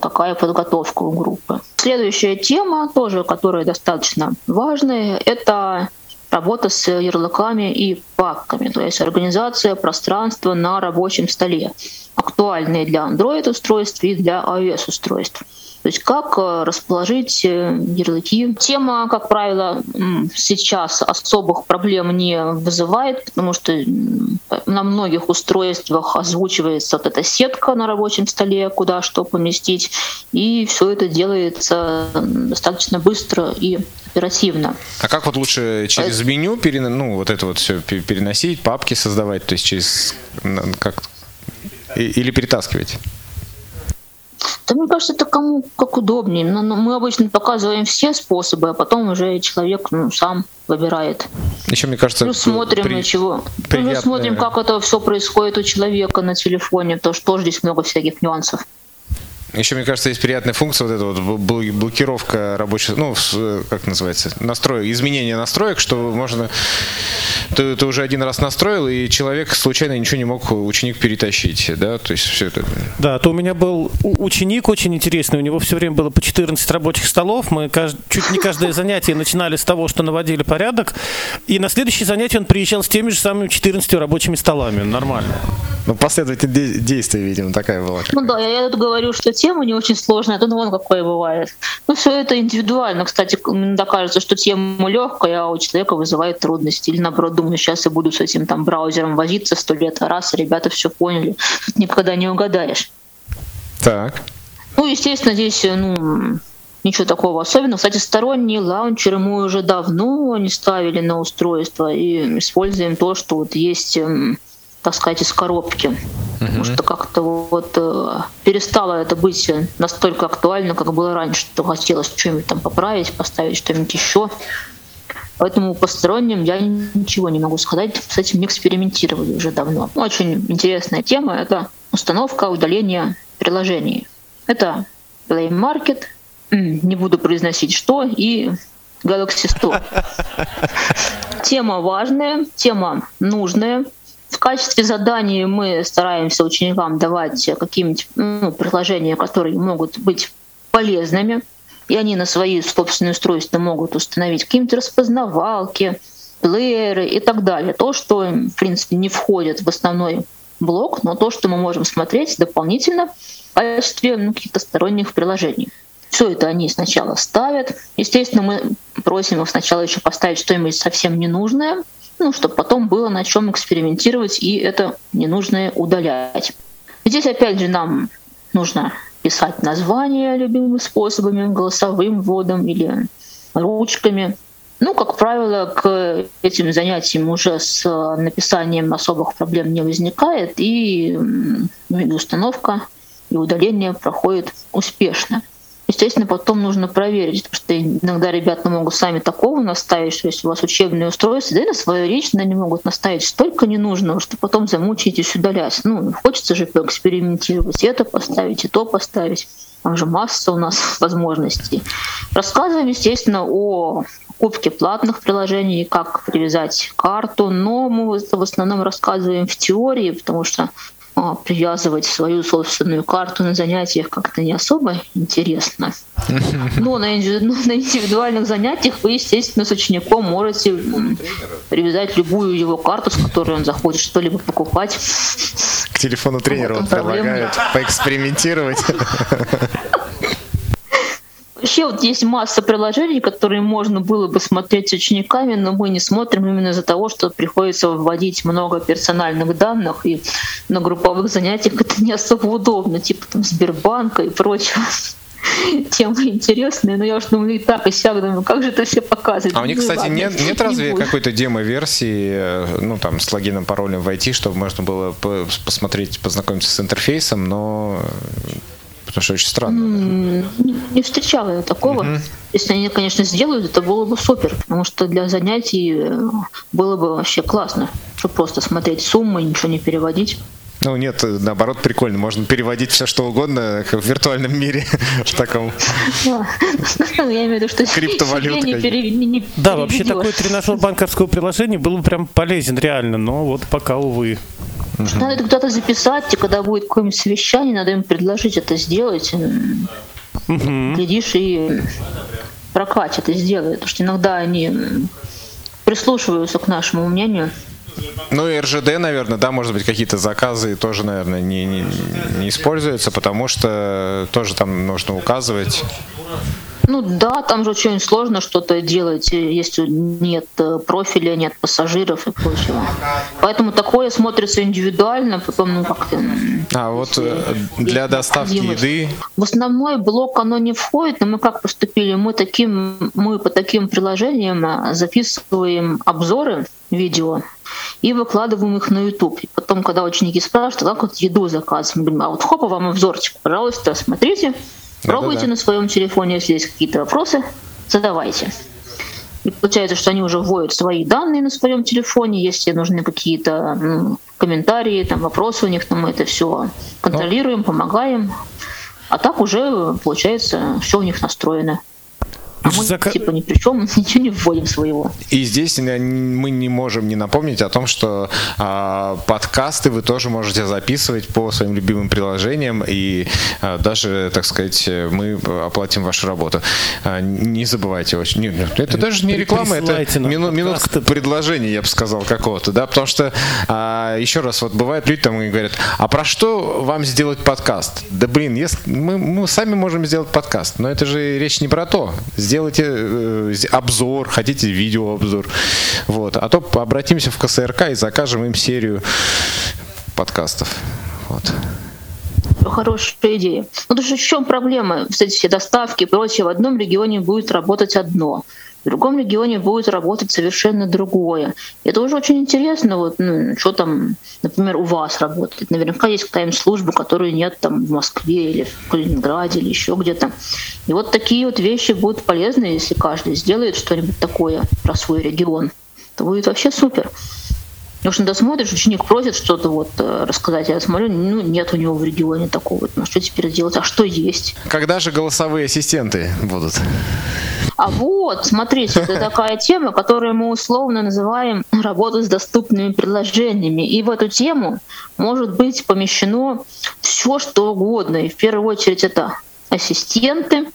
какая подготовка у группы. Следующая тема, тоже которая достаточно важная, это работа с ярлыками и папками, то есть организация пространства на рабочем столе, актуальные для Android-устройств и для iOS-устройств. То есть как э, расположить э, ярлыки. Тема, как правило, сейчас особых проблем не вызывает, потому что на многих устройствах озвучивается вот эта сетка на рабочем столе, куда что поместить, и все это делается достаточно быстро и оперативно. А как вот лучше через а... меню перен... ну, вот это вот все переносить, папки создавать, то есть через как или перетаскивать? Да мне кажется, это кому как удобнее. Но, но мы обычно показываем все способы, а потом уже человек ну, сам выбирает. Еще, мне кажется, Плюс смотрим при... на чего. Приятное... Плюс смотрим, как это все происходит у человека на телефоне, потому что тоже здесь много всяких нюансов. Еще, мне кажется, есть приятная функция, вот эта вот блокировка рабочих, ну, как называется, настроек, изменение настроек, что можно, ты, ты уже один раз настроил, и человек случайно ничего не мог, ученик, перетащить, да, то есть все это. Да, то у меня был ученик очень интересный, у него все время было по 14 рабочих столов, мы кажд... чуть не каждое занятие начинали с того, что наводили порядок, и на следующее занятие он приезжал с теми же самыми 14 рабочими столами, нормально. Ну, последовательность действий, видимо, такая была. Ну да, я тут говорю, что тема не очень сложная, то ну вон какое бывает. Ну, все это индивидуально. Кстати, иногда кажется, что тема легкая, а у человека вызывает трудности. Или наоборот, думаю, сейчас я буду с этим там браузером возиться сто лет, а раз, ребята все поняли. Тут никогда не угадаешь. Так. Ну, естественно, здесь, ну, ничего такого особенного. Кстати, сторонние лаунчеры мы уже давно не ставили на устройство и используем то, что вот есть эм, так сказать, из коробки. Uh-huh. Потому что как-то вот э, перестало это быть настолько актуально, как было раньше, что хотелось что-нибудь там поправить, поставить что-нибудь еще. Поэтому посторонним я ничего не могу сказать. С этим не экспериментировали уже давно. Очень интересная тема — это установка удаления приложений. Это Play Market, не буду произносить что, и Galaxy Store. Тема важная, тема нужная, в качестве заданий мы стараемся ученикам давать какие-нибудь ну, приложения, которые могут быть полезными, и они на свои собственные устройства могут установить какие-нибудь распознавалки, плееры и так далее. То, что, в принципе, не входит в основной блок, но то, что мы можем смотреть дополнительно в качестве ну, каких-то сторонних приложений. Все это они сначала ставят. Естественно, мы просим их сначала еще поставить что-нибудь совсем ненужное, ну, чтобы потом было на чем экспериментировать и это ненужное удалять. Здесь опять же нам нужно писать названия любимыми способами, голосовым вводом или ручками. Ну, как правило, к этим занятиям уже с написанием особых проблем не возникает, и, ну, установка и удаление проходит успешно. Естественно, потом нужно проверить, потому что иногда ребята могут сами такого наставить, что если у вас учебные устройства, да и на свою речь они могут наставить столько ненужного, что потом замучаетесь удалять. Ну, хочется же поэкспериментировать, это поставить, и то поставить. Там же масса у нас возможностей. Рассказываем, естественно, о покупке платных приложений, как привязать карту, но мы в основном рассказываем в теории, потому что привязывать свою собственную карту на занятиях как-то не особо интересно. Но на, индивидуальных занятиях вы, естественно, с учеником можете привязать любую его карту, с которой он захочет что-либо покупать. К телефону тренера вот предлагают поэкспериментировать. Вообще вот есть масса приложений, которые можно было бы смотреть с учениками, но мы не смотрим именно из-за того, что приходится вводить много персональных данных, и на групповых занятиях это не особо удобно, типа там Сбербанка и прочего темы интересные, но я уж думаю, и так, и сяк, думаю, как же это все показывать? А у них, ну, кстати, ладно, нет, нет разве не какой-то демо-версии, э, ну, там, с логином, паролем войти, чтобы можно было посмотреть, познакомиться с интерфейсом, но Потому что очень странно. Не встречала я такого. Угу. Если они, конечно, сделают, это было бы супер, потому что для занятий э, было бы вообще классно, чтобы просто смотреть суммы, ничего не переводить. Ну нет, наоборот, прикольно. Можно переводить все что угодно в виртуальном мире в таком. Я имею в виду, что криптовалюта. Да, вообще такой тренажер банковского приложения был бы прям полезен реально, но вот пока, увы. Надо это куда-то записать, и когда будет какое-нибудь совещание, надо им предложить это сделать. Глядишь, и прокатит и сделает. Потому что иногда они прислушиваются к нашему мнению. Ну и РЖД, наверное, да, может быть, какие-то заказы тоже, наверное, не, не, не используются, потому что тоже там нужно указывать ну да, там же очень сложно что-то делать, если нет э, профиля, нет пассажиров и прочего. Поэтому такое смотрится индивидуально, потом ну как-то... А вот э, для доставки еды? В основной блок оно не входит, но мы как поступили? Мы, таким, мы по таким приложениям э, записываем обзоры видео и выкладываем их на YouTube. И потом, когда ученики спрашивают, «А как вот еду заказывать, мы говорим, а вот хопа вам обзорчик, пожалуйста, смотрите, Пробуйте Да-да-да. на своем телефоне, если есть какие-то вопросы, задавайте. И получается, что они уже вводят свои данные на своем телефоне, если нужны какие-то ну, комментарии, там, вопросы у них, то мы это все контролируем, помогаем. А так уже, получается, все у них настроено. А мы Зака... типа ни при чем, ничего не вводим своего. И здесь мы не можем не напомнить о том, что а, подкасты вы тоже можете записывать по своим любимым приложениям, и а, даже, так сказать, мы оплатим вашу работу. А, не забывайте очень. Не, это даже не реклама, это мину, минутка предложения, я бы сказал, какого-то, да, потому что а, еще раз, вот бывают люди там и говорят, а про что вам сделать подкаст? Да блин, если мы, мы сами можем сделать подкаст, но это же речь не про то сделайте э, обзор, хотите видеообзор. Вот. А то обратимся в КСРК и закажем им серию подкастов. Вот хорошая идея. Ну, потому что в чем проблема? Кстати, все доставки и прочее, в одном регионе будет работать одно в другом регионе будет работать совершенно другое. Это уже очень интересно, вот, ну, что там, например, у вас работает. Наверняка есть какая-нибудь служба, которой нет там в Москве или в Калининграде или еще где-то. И вот такие вот вещи будут полезны, если каждый сделает что-нибудь такое про свой регион. Это будет вообще супер. Потому что смотришь, ученик просит что-то вот э, рассказать, я смотрю, ну нет у него в регионе такого. Ну что теперь делать? А что есть? Когда же голосовые ассистенты будут? А вот, смотрите, это такая тема, которую мы условно называем работа с доступными предложениями. И в эту тему может быть помещено все, что угодно. И в первую очередь это ассистенты,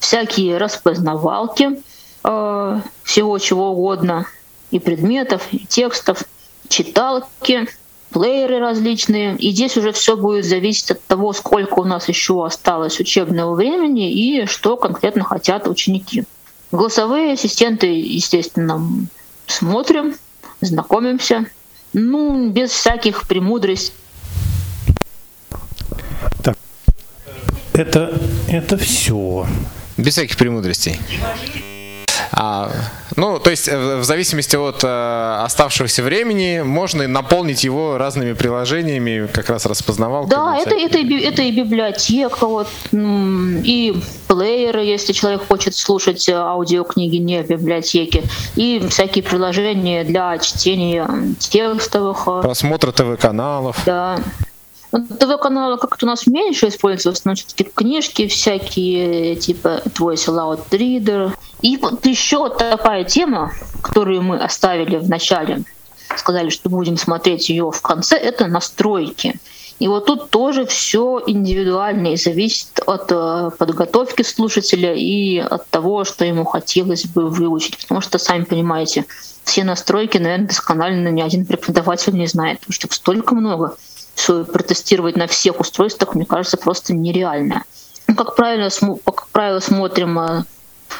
всякие распознавалки э, всего чего угодно, и предметов, и текстов, читалки, плееры различные. И здесь уже все будет зависеть от того, сколько у нас еще осталось учебного времени и что конкретно хотят ученики. Голосовые ассистенты, естественно, смотрим, знакомимся. Ну, без всяких премудростей. Так, это, это все. Без всяких премудростей. А, ну, то есть э, в зависимости от э, оставшегося времени можно наполнить его разными приложениями, как раз распознавалкой. Да, это, это, и, это и библиотека, вот, и плееры, если человек хочет слушать э, аудиокниги не в библиотеке, и всякие приложения для чтения текстовых. Просмотра ТВ-каналов. Да. Ну, ТВ-каналы как-то у нас меньше используются, но все-таки книжки всякие, типа Voice Loud Reader. И вот еще такая тема, которую мы оставили в начале, сказали, что будем смотреть ее в конце, это настройки. И вот тут тоже все индивидуально и зависит от э, подготовки слушателя и от того, что ему хотелось бы выучить. Потому что, сами понимаете, все настройки, наверное, досконально ни один преподаватель не знает, потому что столько много протестировать на всех устройствах, мне кажется, просто нереально. Ну, как правило, как правило, смотрим, э,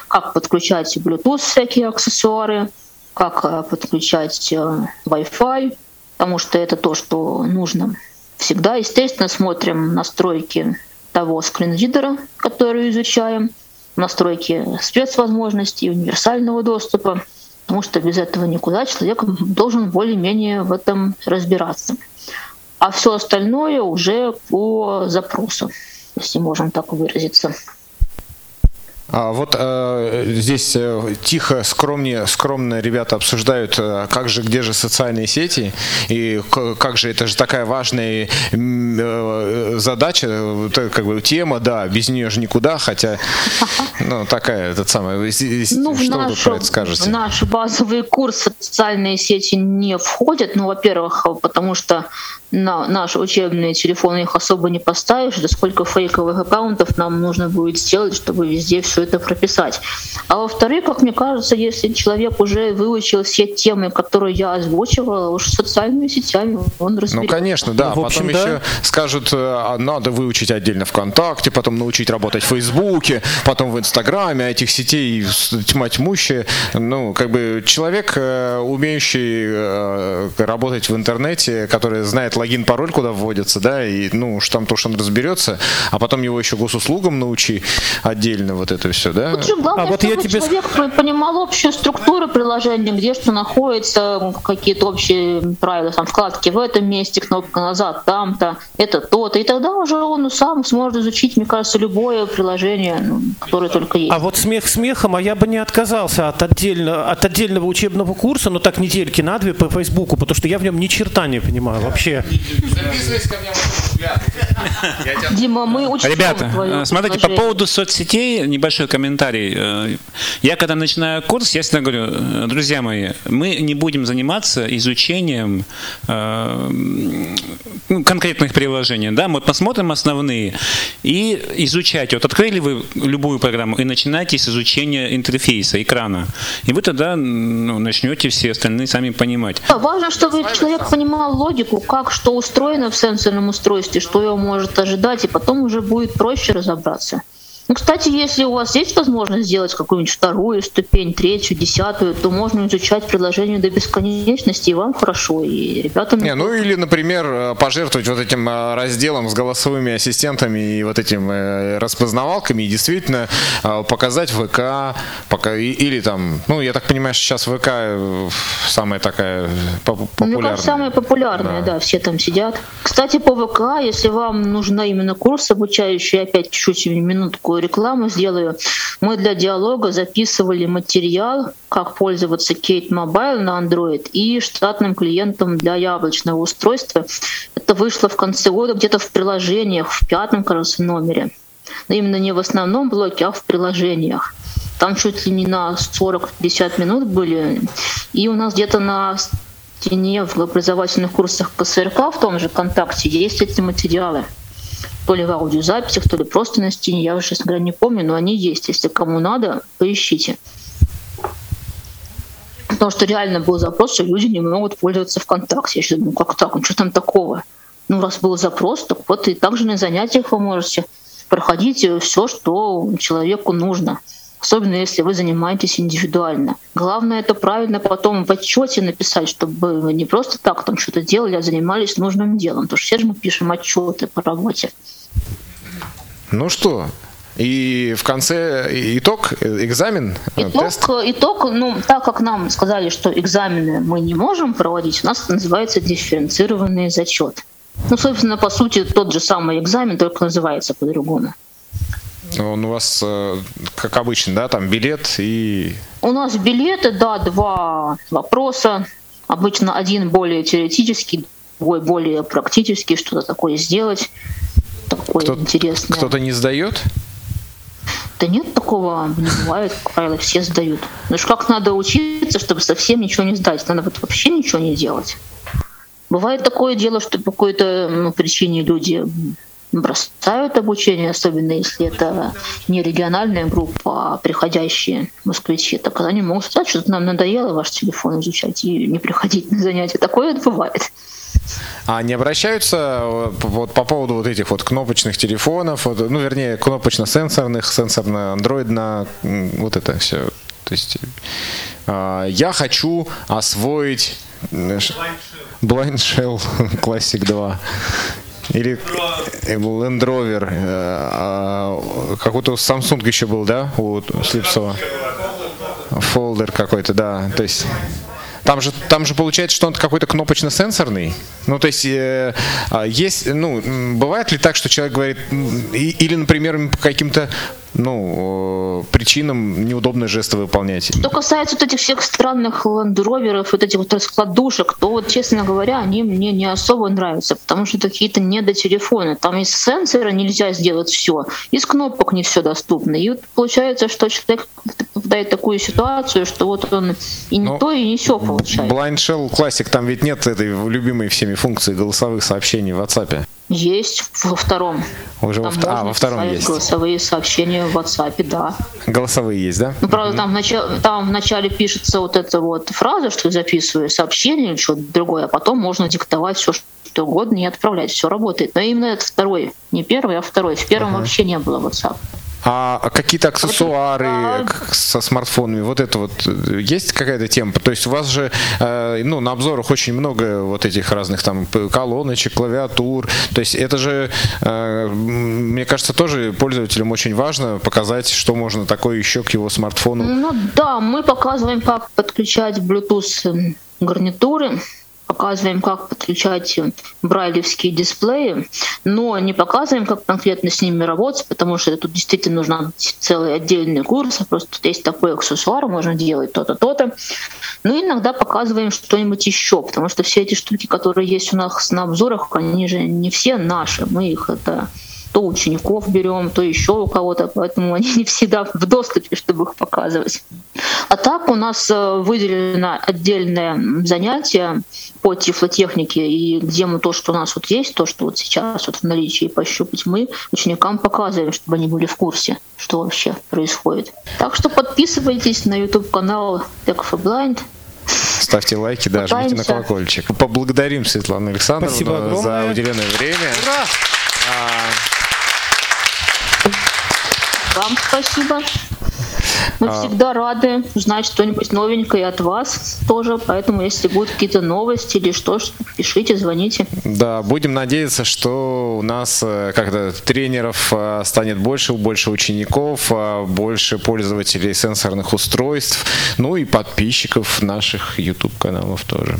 как подключать Bluetooth всякие аксессуары, как э, подключать Wi-Fi, потому что это то, что нужно всегда. Естественно, смотрим настройки того скринридера, который изучаем, настройки спецвозможностей, универсального доступа, потому что без этого никуда человек должен более-менее в этом разбираться. А все остальное уже по запросу, если можно так выразиться. А вот э, здесь э, тихо, скромнее, скромно ребята обсуждают, э, как же, где же социальные сети, и как же, это же такая важная э, задача, э, как бы тема, да, без нее же никуда, хотя, ну, такая, этот самый, ну, что нашу, вы про это скажете? В наш базовый курс социальные сети не входят, ну, во-первых, потому что на наши учебные телефоны их особо не поставишь, да сколько фейковых аккаунтов нам нужно будет сделать, чтобы везде все это прописать. А во-вторых, как мне кажется, если человек уже выучил все темы, которые я озвучивала, уж социальными сетями он разберется. Ну, конечно, да. Ну, общем, потом да. еще скажут, э, надо выучить отдельно ВКонтакте, потом научить работать в Фейсбуке, потом в Инстаграме, а этих сетей тьма тьмущая. Ну, как бы человек, э, умеющий э, работать в интернете, который знает логин, пароль, куда вводится, да, и, ну, уж там то, что он разберется, а потом его еще госуслугам научи отдельно вот это все, да? Тут главное, а вот чтобы я тебе... человек понимал общую структуру приложения, где что находится, какие-то общие правила, там, вкладки в этом месте, кнопка назад, там-то, это то-то, и тогда уже он сам сможет изучить, мне кажется, любое приложение, ну, которое только есть. А вот смех смехом, а я бы не отказался от, отдельно, от отдельного учебного курса, но так недельки на две по Фейсбуку, потому что я в нем ни черта не понимаю вообще. Записывайся ко мне Дима, мы очень Ребята, э, смотрите, по поводу соцсетей небольшой комментарий. Э, я когда начинаю курс, я всегда говорю, э, друзья мои, мы не будем заниматься изучением ну, конкретных приложений, да, мы посмотрим основные и изучайте. Вот открыли вы любую программу и начинайте с изучения интерфейса, экрана. И вы тогда ну, начнете все остальные сами понимать. Важно, чтобы человек понимал логику, как что устроено в сенсорном устройстве, что его может ожидать, и потом уже будет проще разобраться. Ну, кстати, если у вас есть возможность сделать какую-нибудь вторую ступень, третью, десятую, то можно изучать приложение до бесконечности, и вам хорошо, и ребятам... Не, ну или, например, э, пожертвовать вот этим э, разделом с голосовыми ассистентами и вот этим э, распознавалками, и действительно показать ВК, пока, или там, ну, я так понимаю, что сейчас ВК самая такая популярная. Ну, кажется, самая популярная, да. да, все там сидят. Кстати, по ВК, если вам нужна именно курс обучающий, опять чуть-чуть минутку рекламу сделаю. Мы для диалога записывали материал, как пользоваться Kate Mobile на Android и штатным клиентом для яблочного устройства. Это вышло в конце года где-то в приложениях, в пятом, кажется, номере. Но именно не в основном блоке, а в приложениях. Там чуть ли не на 40-50 минут были. И у нас где-то на стене в образовательных курсах КСРК в том же ВКонтакте есть эти материалы то ли в аудиозаписях, то ли просто на стене. Я уже, честно говоря, не помню, но они есть. Если кому надо, поищите. Потому что реально был запрос, что люди не могут пользоваться ВКонтакте. Я сейчас думаю, как так? Ну что там такого? Ну, раз был запрос, так вот и также на занятиях вы можете проходить все, что человеку нужно. Особенно если вы занимаетесь индивидуально. Главное это правильно потом в отчете написать, чтобы вы не просто так там что-то делали, а занимались нужным делом. Потому что все же мы пишем отчеты по работе. Ну что, и в конце итог, экзамен, итог, тест? Итог, ну, так как нам сказали, что экзамены мы не можем проводить, у нас это называется дифференцированный зачет. Ну, собственно, по сути, тот же самый экзамен, только называется по-другому. Он у вас, э, как обычно, да, там билет и... У нас билеты, да, два вопроса. Обычно один более теоретический, другой более практический, что-то такое сделать такое Кто, интересное. Кто-то не сдает? Да нет такого, не бывает, как правило, все сдают. Ну ж как надо учиться, чтобы совсем ничего не сдать? Надо вот вообще ничего не делать. Бывает такое дело, что по какой-то ну, причине люди бросают обучение, особенно если это не региональная группа, а приходящие москвичи, так они могут сказать, что нам надоело ваш телефон изучать и не приходить на занятия. Такое бывает. А не обращаются э, вот по поводу вот этих вот кнопочных телефонов, вот, ну, вернее, кнопочно-сенсорных, сенсорно-андроидно, вот это все. То есть э, я хочу освоить Blind Shell Classic 2. Или Land Rover. Э, а, какой-то Samsung еще был, да, у Слепцова? Фолдер какой-то, да. То есть там же, там же получается, что он какой-то кнопочно-сенсорный. Ну, то есть, э, а, есть, ну, бывает ли так, что человек говорит, или, например, по каким-то ну, причинам неудобно жесты выполнять. Что касается вот этих всех странных ландроверов, вот этих вот раскладушек, то вот, честно говоря, они мне не особо нравятся, потому что это какие-то недотелефоны. Там из сенсора нельзя сделать все, из кнопок не все доступно. И вот получается, что человек попадает в такую ситуацию, что вот он и не Но то, и не все получает. Blind Shell Classic, там ведь нет этой любимой всеми функции голосовых сообщений в WhatsApp. Есть во втором. Уже во, а, во втором есть. Голосовые сообщения в WhatsApp, да. Голосовые есть, да? Ну, правда, там, в начале, там вначале пишется вот эта вот фраза, что записываю сообщение или что-то другое, а потом можно диктовать все, что угодно и отправлять. Все работает. Но именно это второй. Не первый, а второй. В первом ага. вообще не было WhatsApp. А какие-то аксессуары со смартфонами, вот это вот э, есть какая-то тема? То есть у вас же э, ну, на обзорах очень много вот этих разных там колоночек, клавиатур. То есть это же, э, мне кажется, тоже пользователям очень важно показать, что можно такое еще к его смартфону. Ну да, мы показываем, как подключать Bluetooth гарнитуры показываем, как подключать брайлевские дисплеи, но не показываем, как конкретно с ними работать, потому что тут действительно нужно целый отдельный курс, просто тут есть такой аксессуар, можно делать то-то, то-то. Ну и иногда показываем что-нибудь еще, потому что все эти штуки, которые есть у нас на обзорах, они же не все наши, мы их это то учеников берем, то еще у кого-то, поэтому они не всегда в доступе, чтобы их показывать. А так у нас э, выделено отдельное занятие по тифлотехнике, и где мы то, что у нас вот есть, то, что вот сейчас вот в наличии пощупать, мы ученикам показываем, чтобы они были в курсе, что вообще происходит. Так что подписывайтесь на YouTube-канал Tech for Blind, Ставьте лайки, да, жмите на колокольчик. Поблагодарим Светлану Александровну за уделенное время. Ура! Вам спасибо. Мы а... всегда рады узнать что-нибудь новенькое от вас тоже, поэтому если будут какие-то новости или что, пишите, звоните. Да, будем надеяться, что у нас э, когда тренеров э, станет больше, больше учеников, э, больше пользователей сенсорных устройств, ну и подписчиков наших YouTube каналов тоже.